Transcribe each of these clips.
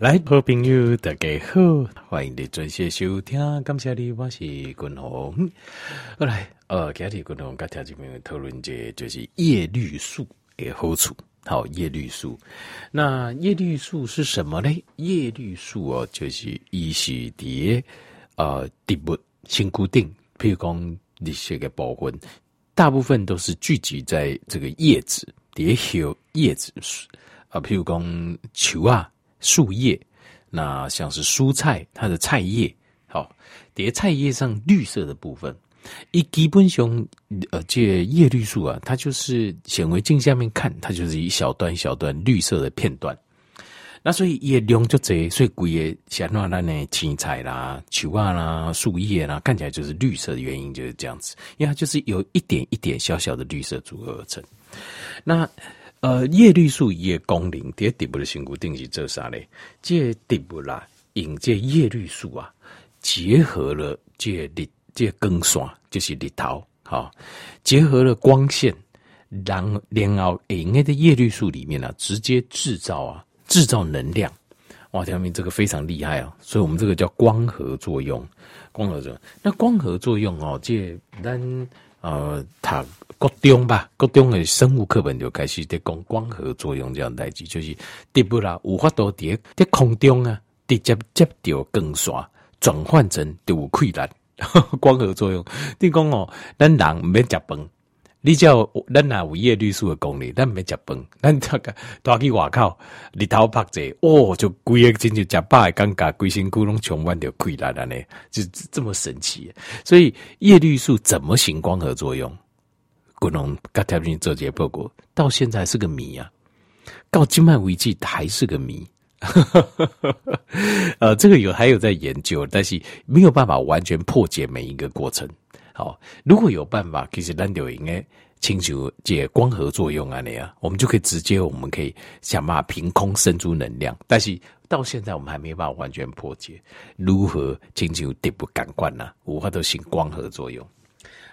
来，好朋友，大家好，欢迎你准时收听。感谢你，我是君鸿。后来，呃，今天君鸿跟听众朋友讨论这就是叶绿素的好处。好，叶绿素，那叶绿素是什么呢？叶绿素哦，就是一些的呃植物性固定，譬如讲一些个部分，大部分都是聚集在这个叶子，底下有叶子啊，譬如讲球啊。树叶，那像是蔬菜，它的菜叶，好，叠菜叶上绿色的部分，一基本上，呃，这叶绿素啊，它就是显微镜下面看，它就是一小段一小段绿色的片段。那所以叶量就这，所以贵叶像那那呢青菜啦、球啊啦、树叶啦，看起来就是绿色的原因就是这样子，因为它就是有一点一点小小的绿色组合而成。那。呃，叶绿素叶功能，第一植物的性固定是做啥嘞？这植物啦，用这叶绿素啊，结合了这日这光线，就是日头，好，结合了光线，然后然后诶，在叶绿素里面、啊，直接制造啊，制造能量，哇，条明这个非常厉害啊，所以我们这个叫光合作用，光合作用。那光合作用哦，这咱。呃，他国中吧，国中的生物课本就开始在讲光合作用这样代志，就是植物啦，无法度伫在空中啊，直接接到光线，转换成就有困难。光合作用，你讲哦，咱人唔免食饭，你叫咱若有叶绿素的功能，咱唔免食饭，咱大概带去外口日头曝者，哦，就规个真就食饱的感觉，规身躯拢充满着困难了呢，就这么神奇。所以叶绿素怎么行光合作用？古龙刚条件做这报告，到现在是个谜啊，到今麦为止还是个谜。呃，这个有还有在研究，但是没有办法完全破解每一个过程。好，如果有办法，其实咱就应该清楚解光合作用啊那样，我们就可以直接，我们可以想办法凭空生出能量。但是到现在我们还没办法完全破解如何清楚地不感官呢？无法都行光合作用。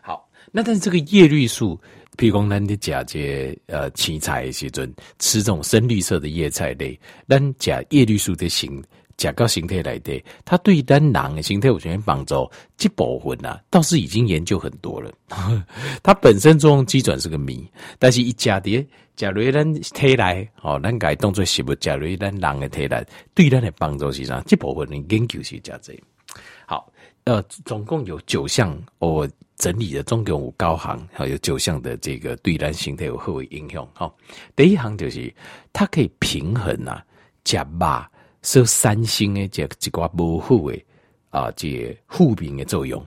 好，那但是这个叶绿素。譬如讲，咱的假借呃青菜的时阵吃这种深绿色的叶菜类，咱假叶绿素的形假到形态来的，它对咱人的形态有什么帮助？这部分啊，倒是已经研究很多了。它本身作用基准是个谜，但是一假的假如咱体内哦，咱改动作是不？假如咱人的体内对咱的帮助是啥？这部分的研究是加这。好，呃，总共有九项我。整理的总共有高行，还有九项的这个对咱形态有好的影响。好，第一行就是它可以平衡啊，食肉受三星的这一寡无好的啊，这负面的作用。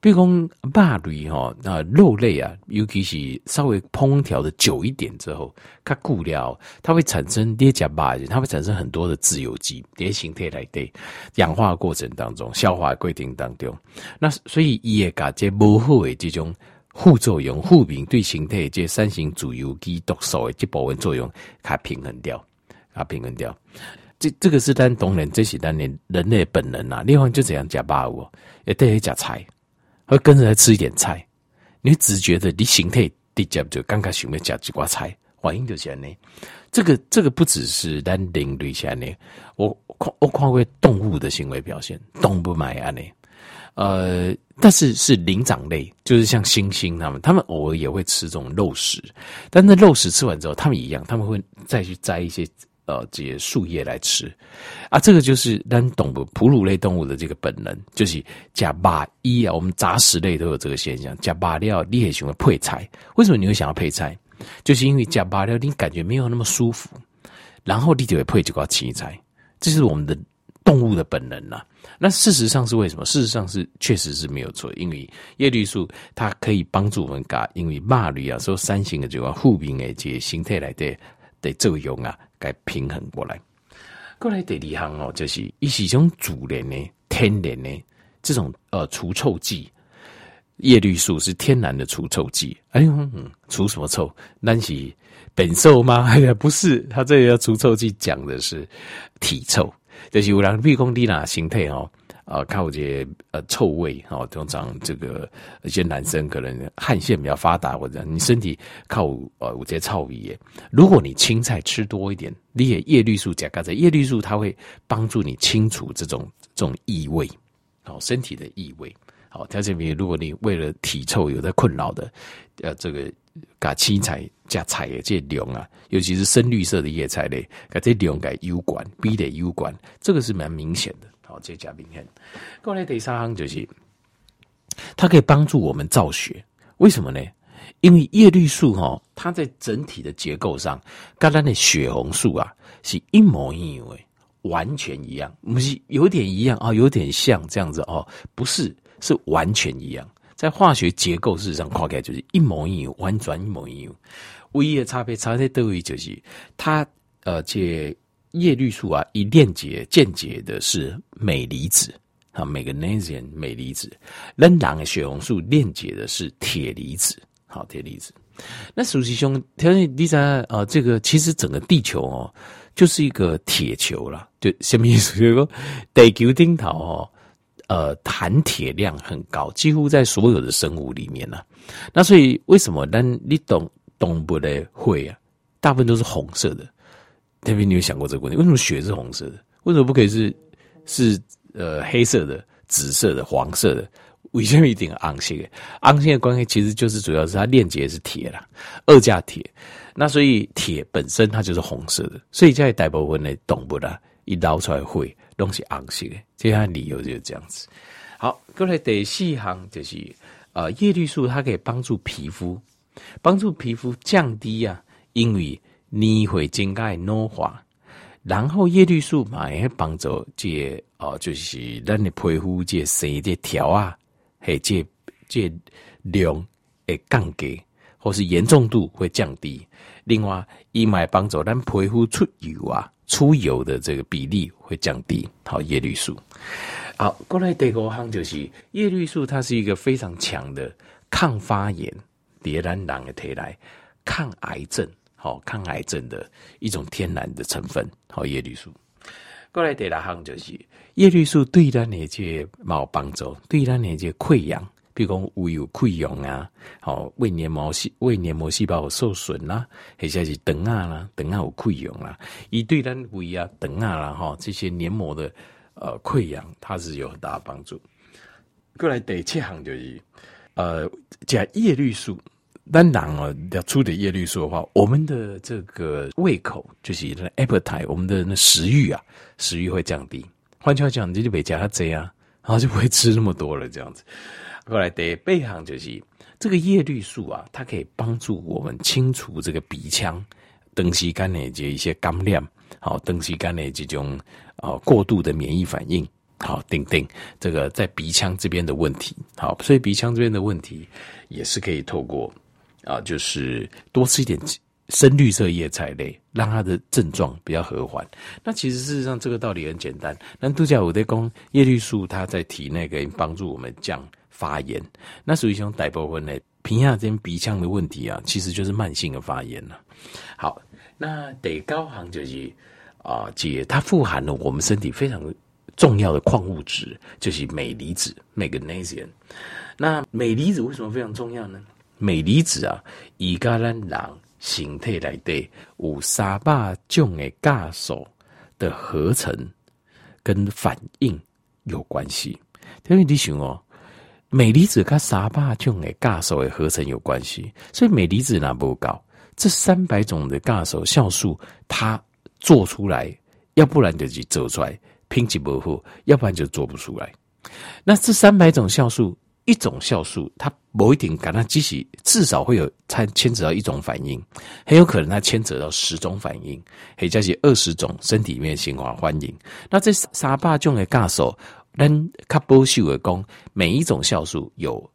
比如讲肉类吼，那肉类啊，尤其是稍微烹调的久一点之后，它固料，它会产生跌甲巴，它会产生很多的自由基，叠形态来对氧化过程当中，消化过程当中，那所以也把这无好的这种副作用、负面对形态这三型自由基毒素的这部分作用，它平衡掉，它平衡掉。这这个是咱当然，这是咱人人类本能啊。另外就这样吃肉，也得吃菜。会跟着来吃一点菜，你只觉得你形态直接就刚刚想要吃几块菜，反应就是这样呢。这个这个不只是单领类下呢，我看我看过动物的行为表现，动物买啊呢，呃，但是是灵长类，就是像猩猩他们，他们偶尔也会吃这种肉食，但那肉食吃完之后，他们一样，他们会再去摘一些。呃，这些树叶来吃啊，这个就是咱动物哺乳类动物的这个本能，就是吃肉衣啊。我们杂食类都有这个现象，吃肉料你也喜欢配菜。为什么你会想要配菜？就是因为吃肉料你感觉没有那么舒服，然后你就会配几块青菜。这是我们的动物的本能呐、啊。那事实上是为什么？事实上是确实是没有错，因为叶绿素它可以帮助我们嘎，因为肉类啊，说三型的这个负面的这个形态来的的作用啊。该平衡过来，过来第二项哦，就是一是种主人的、天然的这种呃除臭剂，叶绿素是天然的除臭剂。哎呦，嗯，除什么臭？那是本臭吗？哎呀，不是，它这个要除臭剂讲的是体臭，就是有人比如讲你那形态哦，啊靠这呃臭味哦，通常这个一些男生可能汗腺比较发达，或者你身体靠呃我这些臭味。如果你青菜吃多一点，你也叶绿素加咖在，叶绿素它会帮助你清除这种这种异味，好身体的异味。好，条件比如果你为了体臭有在困扰的，呃这个。加青菜加菜的这量啊，尤其是深绿色的叶菜类，把这量给油管，逼得油管，这个是蛮明显的。这加明显。过来第三行就是，它可以帮助我们造血。为什么呢？因为叶绿素哈，它在整体的结构上，跟咱的血红素啊是一模一样的，完全一样，不是有点一样啊，有点像这样子哦，不是，是完全一样。在化学结构事实上，跨开就是一模一样，完全一模一样。唯一的差别差在在于就是它呃，这叶绿素啊，以链接间接的是镁离子啊，magnesium 镁离子。人的血红素链接的是铁离子，好，铁离子。那首席兄，条件第三啊，这个其实整个地球哦，就是一个铁球啦，就什么意思？就是说地球顶头哦。呃，含铁量很高，几乎在所有的生物里面呢、啊。那所以为什么？但你懂懂不的会啊，大部分都是红色的。特别你有想过这个问题？为什么血是红色的？为什么不可以是是呃黑色的、紫色的、黄色的？为什么一定昂性？昂性的关系其实就是主要是它链接是铁啦，二价铁。那所以铁本身它就是红色的，所以在大部分的动物啦，一捞出来会。东西昂些的，这样理由就是这样子。好，过来第四行就是，呃，叶绿素它可以帮助皮肤，帮助皮肤降低啊，因为年会增加老化。然后叶绿素嘛也会帮助这哦、就是咱的皮肤这生这条啊，嘿，这这量会降低，或是严重度会降低。另外，伊嘛会帮助咱皮肤出油啊。出油的这个比例会降低。好，叶绿素。好，过来第五项就是叶绿素，它是一个非常强的抗发炎、迭然人的体来抗癌症，好，抗癌症的一种天然的成分。好，叶绿素。过来第六项就是叶绿素对咱的这毛帮助，对咱的这溃疡。比如讲胃有溃疡啊，好胃黏膜细胃黏膜细胞有受损啦，或者是肠啊啦，肠啊有溃疡啦，以对咱胃啊、肠啊啦哈这些黏膜的呃溃疡，它是有很大帮助。过来第七项就是呃，加叶绿素，当然哦要出点叶绿素的话，我们的这个胃口就是 appetite，我们的那食欲啊，食欲会降低。换句话讲，你就别加它这样，然后就不会吃那么多了，这样子。后来得背行就是这个叶绿素啊，它可以帮助我们清除这个鼻腔、长时间的这一些干量，好，长时间的这种啊过度的免疫反应，好，等等，这个在鼻腔这边的问题，好，所以鼻腔这边的问题也是可以透过啊，就是多吃一点深绿色叶菜类，让它的症状比较和缓。那其实事实上这个道理很简单，那度假我在讲叶绿素，它在体内可以帮助我们降。发炎，那属于一种大部分的皮下这边鼻腔的问题啊，其实就是慢性的发炎了。好，那得高行就是啊，姐它富含了我们身体非常重要的矿物质，就是镁离子 （magnesium）。那镁离子为什么非常重要呢？镁离子啊，以跟咱人形态来对有三百种的酵素的合成跟反应有关系。因为你想哦。镁离子跟三百种的酵素的合成有关系，所以镁离子那不高，这三百种的酵素酵素它做出来，要不然就是做出来品质不好，要不然就做不出来。那这三百种酵素，一种酵素它某一点感它机器至少会有它牵扯到一种反应，很有可能它牵扯到十种反应，或者是二十种身体里面的化反应。那这三百种的酵素。但卡波秀尔宫每一种酵素有，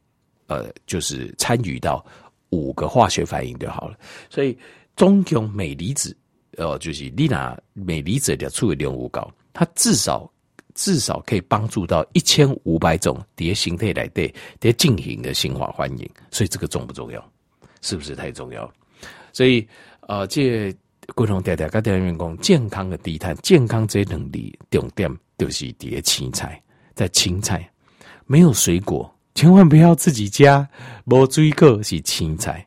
呃，就是参与到五个化学反应就好了。所以，中共镁离子，呃，就是你拿镁离子的处理量五高，它至少至少可以帮助到一千五百种蝶形态来对蝶进行的新化反应。所以，这个重不重要？是不是太重要？所以，呃，这共同调调跟调员工健康的低碳、健康这能力重点就是蝶青菜。在青菜，没有水果，千万不要自己加。没水果是青菜。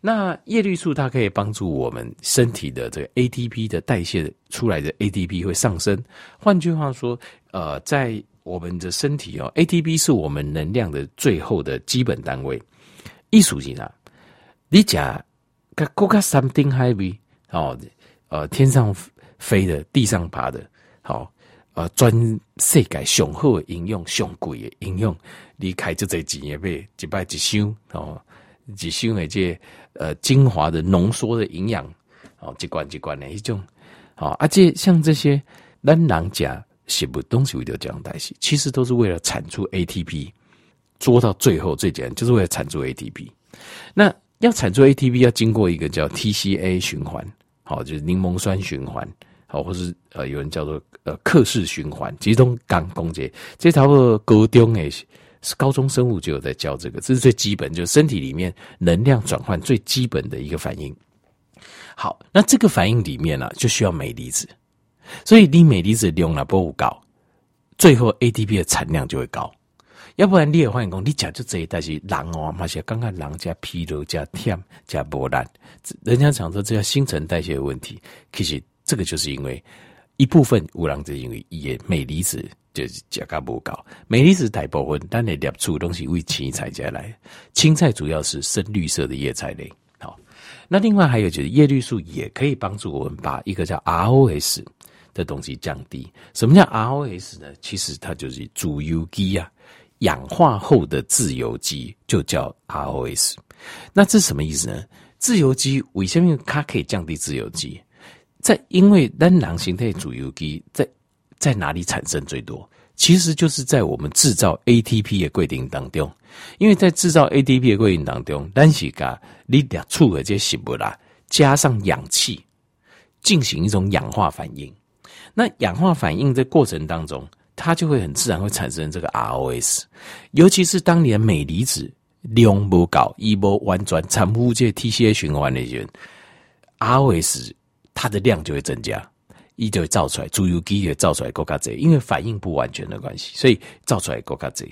那叶绿素它可以帮助我们身体的这个 ATP 的代谢出来的 ATP 会上升。换句话说，呃，在我们的身体哦，ATP 是我们能量的最后的基本单位。艺术性啊，你讲个国家三丁海味哦，呃，天上飞的，地上爬的，好。呃，专世界上好的应用，上贵的应用，离开这这几年被几百几箱哦，几箱的这呃精华的浓缩的营养哦，几罐几罐的一种哦，而且像这些咱人吃食物东西为了这样代谢，其实都是为了产出 ATP，做到最后最简单就是为了产出 ATP。那要产出 ATP，要经过一个叫 TCA 循环，好，就是柠檬酸循环。好，或是呃，有人叫做呃克氏循环，集中刚攻击，这差不多高中诶，是高中生物就有在教这个，这是最基本，就是身体里面能量转换最基本的一个反应。好，那这个反应里面呢、啊，就需要镁离子，所以你镁离子量了不高，最后 ATP 的产量就会高，要不然你也发现讲，你讲就这一代是狼哦，嘛是刚刚狼加疲劳加甜加波澜，人家讲说这叫新陈代谢的问题，其实。这个就是因为一部分乌狼子因为也镁离子就是价格不高，镁离子大部分但你列出东西为青菜加来，青菜主要是深绿色的叶菜类。好，那另外还有就是叶绿素也可以帮助我们把一个叫 ROS 的东西降低。什么叫 ROS 呢？其实它就是自由基啊，氧化后的自由基就叫 ROS。那这是什么意思呢？自由基为什么它可以降低自由基？在因为单囊形态自由基在在哪里产生最多？其实就是在我们制造 ATP 的过程当中。因为在制造 ATP 的过程当中，单是噶你俩处的这食物啦，加上氧气进行一种氧化反应。那氧化反应在过程当中，它就会很自然会产生这个 ROS。尤其是当你的镁离子量不高，一波完全产物这 TCA 循环的人，ROS。它的量就会增加，伊就会造出来，自由基也造出来更加多，因为反应不完全的关系，所以造出来更加多，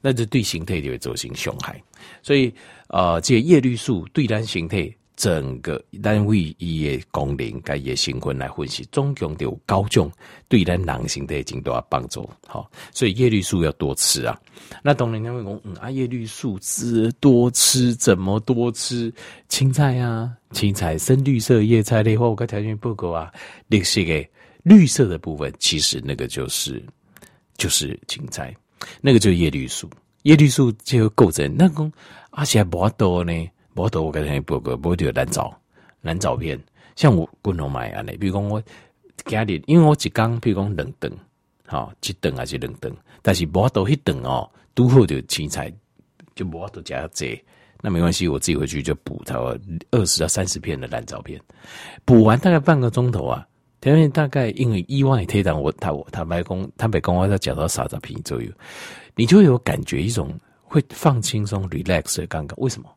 那就对形态就会造成伤害。所以，呃，这个叶绿素对咱形态整个单位伊的功能，该也成分来分析，总共就有高种对咱人形态经都要帮助。好，所以叶绿素要多吃啊。那当然，他会讲，嗯，啊，叶绿素吃多吃，怎么多吃？青菜啊，青菜深绿色叶菜类，或我刚条件不够啊，绿色的绿色的部分，其实那个就是就是青菜，那个就是叶绿素。叶绿素就构成那个而且还不多呢。我都我跟你报告，不就蓝藻蓝照片，像我滚龙买啊，比如讲我家里，因为我一缸，比如讲两顿，好一顿还是两顿，但是无多一顿哦，都好就青菜就无多加这，那没关系，我自己回去就补它二十到三十片的蓝藻片，补完大概半个钟头啊，条件大概因为意外推断我他我坦白讲坦白讲我要讲到三十片左右，你就有感觉一种会放轻松 relax 的感觉，为什么？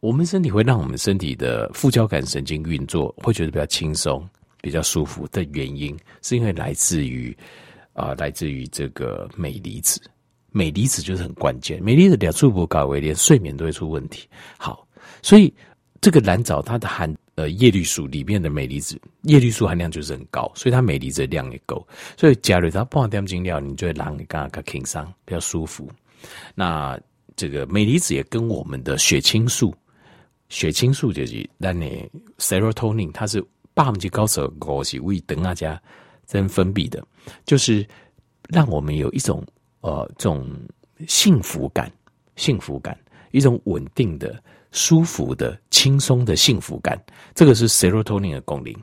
我们身体会让我们身体的副交感神经运作，会觉得比较轻松、比较舒服的原因，是因为来自于啊、来自于这个镁离子。镁离子就是很关键，镁离子两处不高，为连睡眠都会出问题。好，所以这个蓝藻它的含呃叶绿素里面的镁离子，叶绿素含量就是很高，所以它镁离子的量也够。所以假如它半点精料，你就会让你刚刚轻松，比较舒服。那这个镁离子也跟我们的血清素。血清素就是让你 serotonin，它是百分之九十五是为等大家在分泌的，就是让我们有一种呃这种幸福感、幸福感，一种稳定的、舒服的、轻松的幸福感。这个是 serotonin 的功能，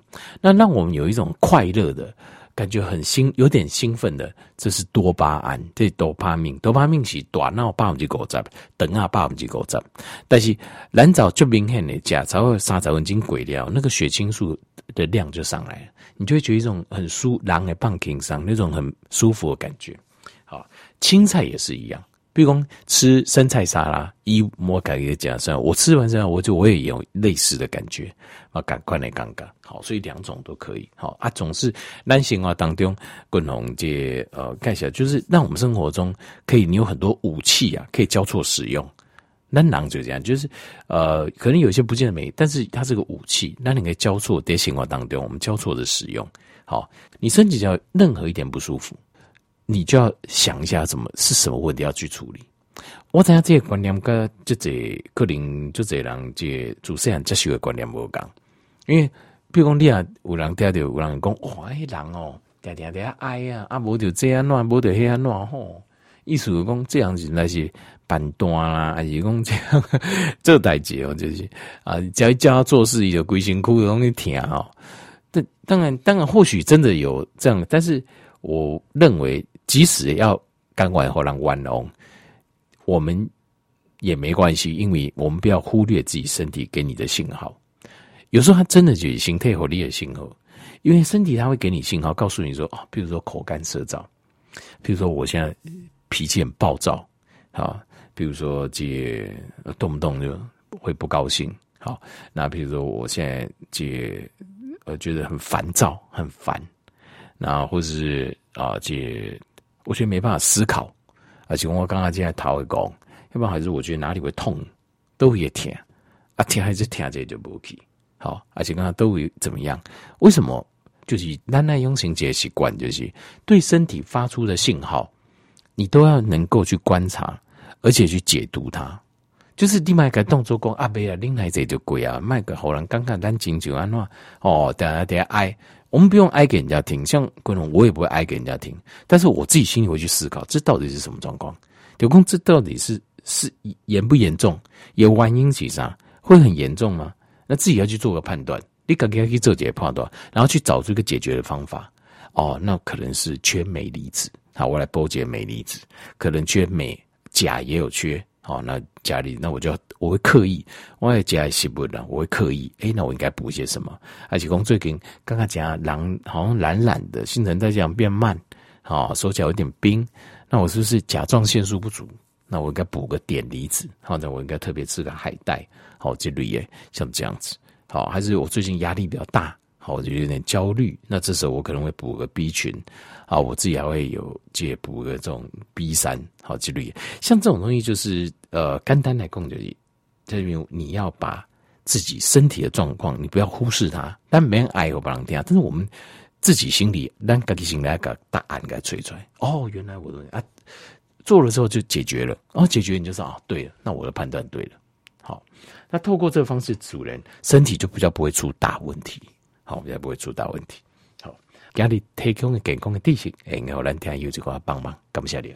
那让我们有一种快乐的。感觉很兴，有点兴奋的，这是多巴胺，这多巴胺，多巴胺是大脑百分之五十，等啊百分之五十。但是蓝藻就明显的假，才会三十分钟过了，那个血清素的量就上来了，你就会觉得一种很舒，狼的棒挺上那种很舒服的感觉。好，青菜也是一样，比如讲吃生菜沙拉，一摸感觉讲生，我吃完之后，我就我也有类似的感觉啊，赶快来尴尬，好，所以两种都可以，好啊，总是男性化当中共同这呃看起来就是让我们生活中可以你有很多武器啊，可以交错使用。男郎就这样，就是呃，可能有些不见得美，但是它是个武器，那你可以交错在情况当中，我们交错的使用。好，你身体只要任何一点不舒服。你就要想一下，怎么是什么问题要去处理？我知影这个观念跟这这个人就这人这主持人接受的观念无同，因为比如讲你啊，有人听到有人讲，哇，迄人哦，定定定爱啊，啊，无就这样乱，无就迄样乱吼。意思是讲这样子那是板段啦，还是讲这样这代志哦，就是啊，只要叫他做事，伊就规身躯拢去听哦。但当然，当然，或许真的有这样，但是我认为。即使要肝完或让完哦，我们也没关系，因为我们不要忽略自己身体给你的信号。有时候它真的就是心态和力的信号，因为身体它会给你信号，告诉你说啊，比如说口干舌燥，比如说我现在脾气很暴躁，好，比如说这动不动就会不高兴，好，那比如说我现在这呃觉得很烦躁，很烦，然后或是啊这。我觉得没办法思考，而且我刚刚进来头会讲，要不然还是我觉得哪里会痛，都会疼，啊疼还是疼这就不 OK。好，而且刚刚都会怎么样？为什么？就是咱那用情节习惯，就是对身体发出的信号，你都要能够去观察，而且去解读它。就是你卖个动作讲啊，别啊，拎来这就贵啊，卖个好人刚刚咱亲像安怎哦，等下等下爱。我们不用哀给人家听，像观众我也不会哀给人家听，但是我自己心里会去思考，这到底是什么状况？刘工，这到底是是严不严重？有原因起啥？会很严重吗？那自己要去做个判断，你赶紧要去做解判断，然后去找出一个解决的方法。哦，那可能是缺镁离子，好，我来补解镁离子，可能缺镁，钾也有缺。好，那家里那我就我会刻意，我也家里洗不了，我会刻意。诶、欸，那我应该补些什么？而且讲最近刚刚讲懒，好像懒懒的，新陈代谢变慢，好，手脚有点冰，那我是不是甲状腺素不足？那我应该补个碘离子，好，那我应该特别吃个海带，好，这类耶，像这样子，好，还是我最近压力比较大。好，我就有点焦虑。那这时候我可能会补个 B 群，啊，我自己还会有借补个这种 B 三，好，几率。像这种东西就是呃，肝胆来供就是，这边你要把自己身体的状况，你不要忽视它。但没人爱我不让听，但是我们自己心里，让自己心里个答案给吹出来。哦，原来我的啊，做了之后就解决了。哦，解决你就说啊，对了，那我的判断对了。好，那透过这个方式，主人身体就比较不会出大问题。好，比较不会出大问题。好，家里提供的健康的知识，然后咱听有这个帮忙，感谢你。